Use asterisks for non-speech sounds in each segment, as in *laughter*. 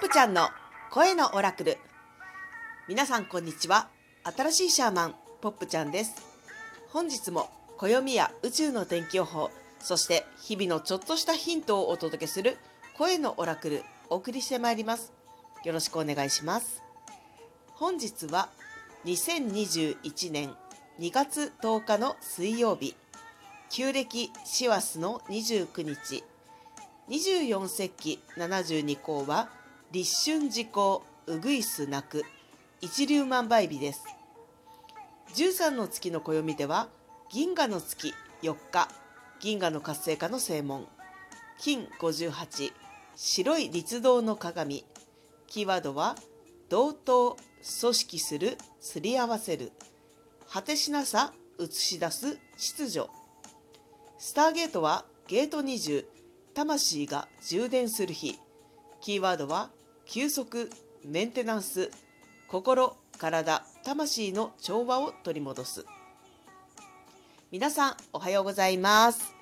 ップちゃんの声のオラクル。皆さんこんにちは。新しいシャーマンポップちゃんです。本日も暦や宇宙の天気予報そして日々のちょっとしたヒントをお届けする声のオラクルお送りしてまいります。よろしくお願いします。本日は2021年2月10日の水曜日。旧暦師走の29日24節気72項は立春時効うぐいす鳴く。一粒万倍日です。13の月の暦では銀河の月4日。銀河の活性化の正門。金58白い立道の鏡。キーワードは同等組織するすり合わせる。果てしなさ映し出す秩序。スターゲートはゲート20魂が充電する日。キーワードは休息メンテナンス心体魂の調和を取り戻す。皆さんおはようございます。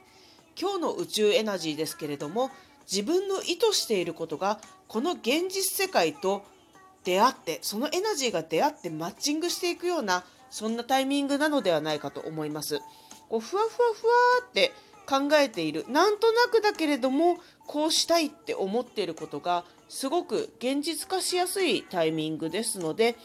今日の宇宙エナジーですけれども自分の意図していることがこの現実世界と出会ってそのエナジーが出会ってマッチングしていくようなそんなタイミングなのではないかと思います。こうふわふわふわって考えているなんとなくだけれどもこうしたいって思っていることがすごく現実化しやすいタイミングですので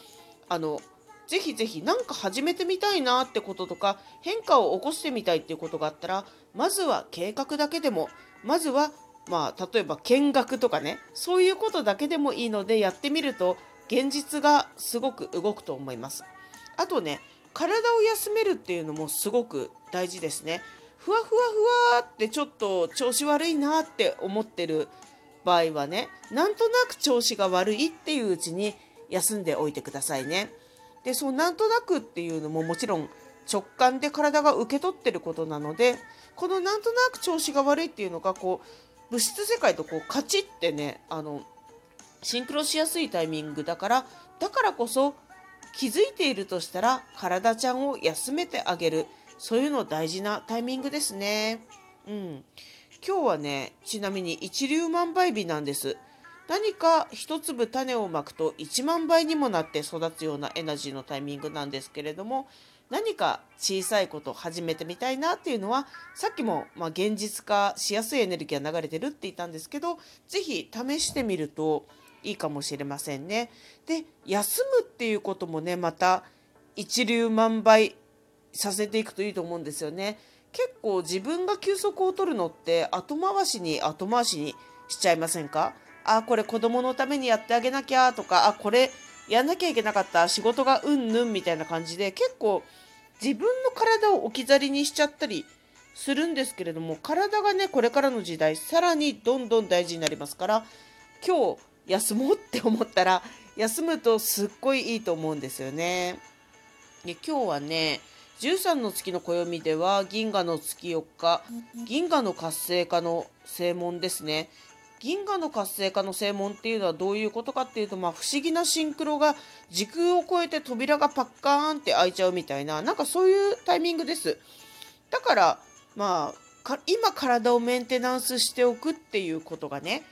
あのぜひぜひ何か始めてみたいなってこととか変化を起こしてみたいっていうことがあったらまずは計画だけでもまずはまあ例えば見学とかねそういうことだけでもいいのでやってみると現実がすごく動くと思います。あとね体を休めるっていうのもすごく大事ですね。ふわふわふわってちょっと調子悪いなって思ってる場合はねなんとなく調子が悪いっていううちに休んでおいてくださいね。でそうなんとなくっていうのももちろん直感で体が受け取ってることなのでこのなんとなく調子が悪いっていうのがこう物質世界とこうカチッてねあのシンクロしやすいタイミングだからだからこそ気づいているとしたら体ちゃんを休めてあげるそういうの大事なタイミングですね。うん。今日はね、ちなみに一粒万倍日なんです。何か一粒種をまくと1万倍にもなって育つようなエナジーのタイミングなんですけれども何か小さいことを始めてみたいなっていうのはさっきもま現実化しやすいエネルギーが流れてるって言ったんですけど是非試してみるといいかもしれませんね。で休むっていうこともねまた一粒万倍させていくといいと思うんですよね。結構自分が休息を取るのって後回しに後回しにしちゃいませんか？あこれ子供のためにやってあげなきゃとかあこれやんなきゃいけなかった仕事がうんぬんみたいな感じで結構自分の体を置き去りにしちゃったりするんですけれども体がねこれからの時代さらにどんどん大事になりますから今日休もうって思ったら休むとすっごいいいと思うんですよね。で今日はね13の月の暦では銀河の月4日銀河の活性化の正門ですね。銀河の活性化の正門っていうのはどういうことかっていうと、まあ、不思議なシンクロが時空を超えて扉がパッカーンって開いちゃうみたいななんかそういうタイミングです。だからまあ今体をメンテナンスしておくっていうことがね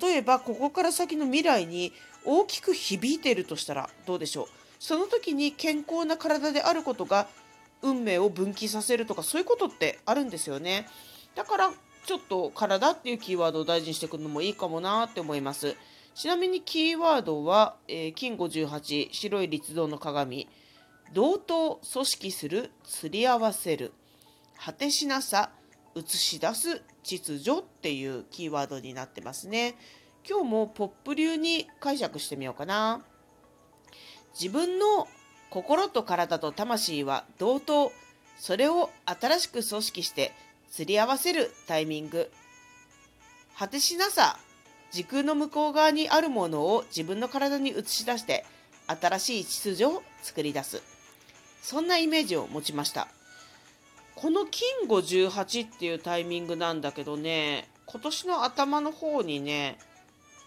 例えばここから先の未来に大きく響いているとしたらどうでしょう？その時に健康な体であることが運命を分岐させるとかそういうことってあるんですよね。だからちょっと体っていうキーワードを大事にしていくのもいいかもなって思います。ちなみにキーワードは、えー、金58白い立道の鏡。同等組織する釣り合わせる。果てしなさ映し出す秩序っていうキーワードになってますね。今日もポップ流に解釈してみようかな。自分の心と体と魂は同等。それを新しく組織してすり合わせるタイミング。果てしなさ時空の向こう側にあるものを自分の体に映し出して新しい秩序を作り出す。そんなイメージを持ちました。この金58っていうタイミングなんだけどね今年の頭の方にね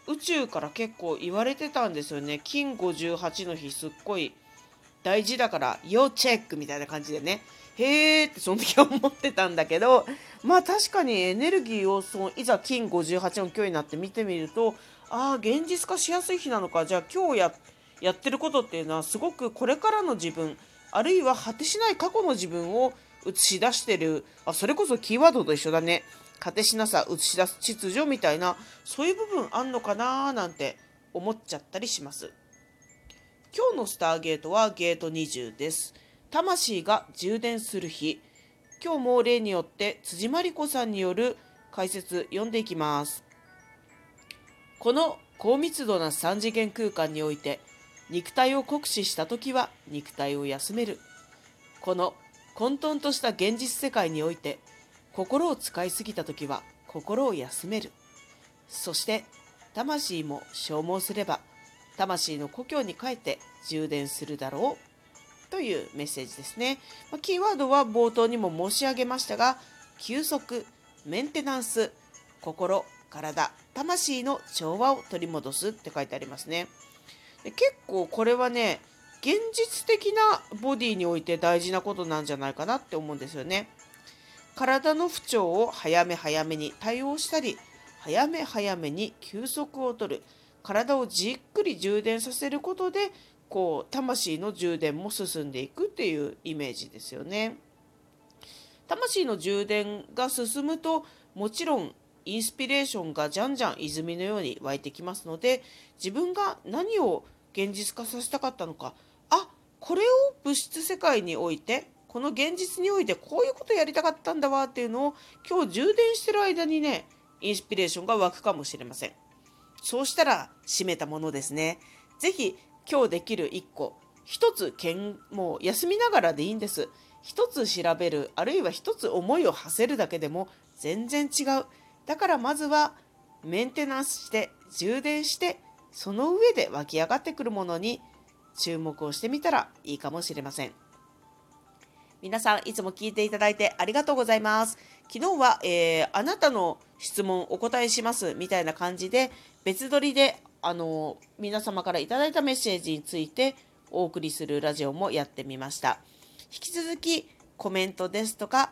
宇宙から結構言われてたんですよね。金58の日すっごい大事だから要チェックみたいな感じでね。へーってその時は思ってたんだけど *laughs* まあ確かにエネルギーをそのいざ金58の今日になって見てみるとああ現実化しやすい日なのか。じゃあ今日ややってることっていうのはすごくこれからの自分あるいは果てしない過去の自分を映し出してるあそれこそキーワードと一緒だね。果てしなさ映し出す秩序みたいなそういう部分あんのかななんて思っちゃったりします。今日のスターゲートはゲート20です。魂が充電する日。今日も例によって辻真理子さんによる解説読んでいきます。この高密度な3次元空間において肉体を酷使した時は肉体を休める。この混沌とした現実世界において心を使いすぎた時は心を休める。そして魂も消耗すれば魂の故郷に帰って充電するだろうというメッセージですね。キーワードは冒頭にも申し上げましたが、休息、メンテナンス、心、体、魂の調和を取り戻すって書いてありますね。で結構これはね、現実的なボディにおいて大事なことなんじゃないかなって思うんですよね。体の不調を早め早めに対応したり、早め早めに休息をとる。体をじっくり充電させることでこう魂の充電も進んでいくっていうイメージですよね。魂の充電が進むともちろんインスピレーションがじゃんじゃん泉のように湧いてきますので自分が何を現実化させたかったのかあこれを物質世界においてこの現実においてこういうことやりたかったんだわっていうのを今日充電してる間にねインスピレーションが湧くかもしれません。そうしたら閉めたものですね。ぜひ今日できる1個、1つけんもう休みながらでいいんです。1つ調べる、あるいは1つ思いを馳せるだけでも全然違う。だからまずはメンテナンスして充電してその上で湧き上がってくるものに注目をしてみたらいいかもしれません。皆さんいつも聞いていただいてありがとうございます。昨日は、えー、あなたの質問お答えしますみたいな感じで別撮りであの皆様からいただいたメッセージについてお送りするラジオもやってみました。引き続きコメントですとか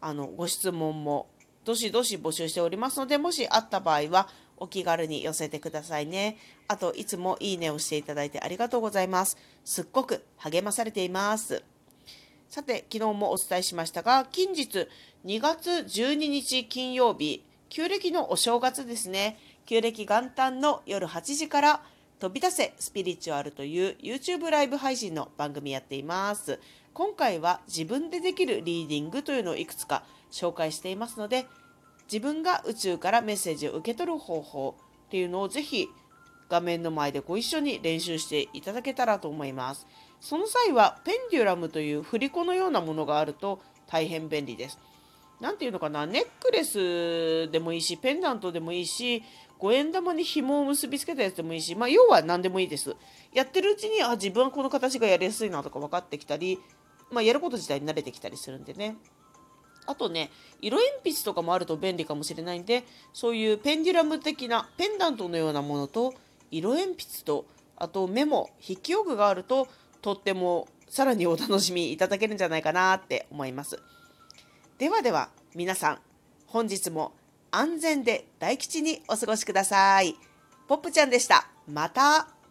あのご質問もどしどし募集しておりますのでもしあった場合はお気軽に寄せてくださいね。あといつもいいねをしていただいてありがとうございます。すっごく励まされています。さて昨日もお伝えしましたが近日2月12日金曜日旧暦のお正月ですね旧暦元旦の夜8時から飛び出せスピリチュアルという YouTube ライブ配信の番組やっています。今回は自分でできるリーディングというのをいくつか紹介していますので、自分が宇宙からメッセージを受け取る方法っていうのをぜひ画面の前でご一緒に練習していただけたらと思います。その際はペンデュラムという振り子のようなものがあると大変便利です。何ていうのかな、ネックレスでもいいし、ペンダントでもいいし、五円玉に紐を結びつけたやつでもいいし、まあ、要は何でもいいです。やってるうちに、あ、自分はこの形がやりやすいなとか分かってきたり、まあ、やること自体に慣れてきたりするんでね。あとね、色鉛筆とかもあると便利かもしれないんで、そういうペンデュラム的なペンダントのようなものと、色鉛筆と、あとメモ、筆記用具があると、とってもさらにお楽しみいただけるんじゃないかなって思います。ではでは、皆さん、本日も安全で大吉にお過ごしください。ポップちゃんでした。また。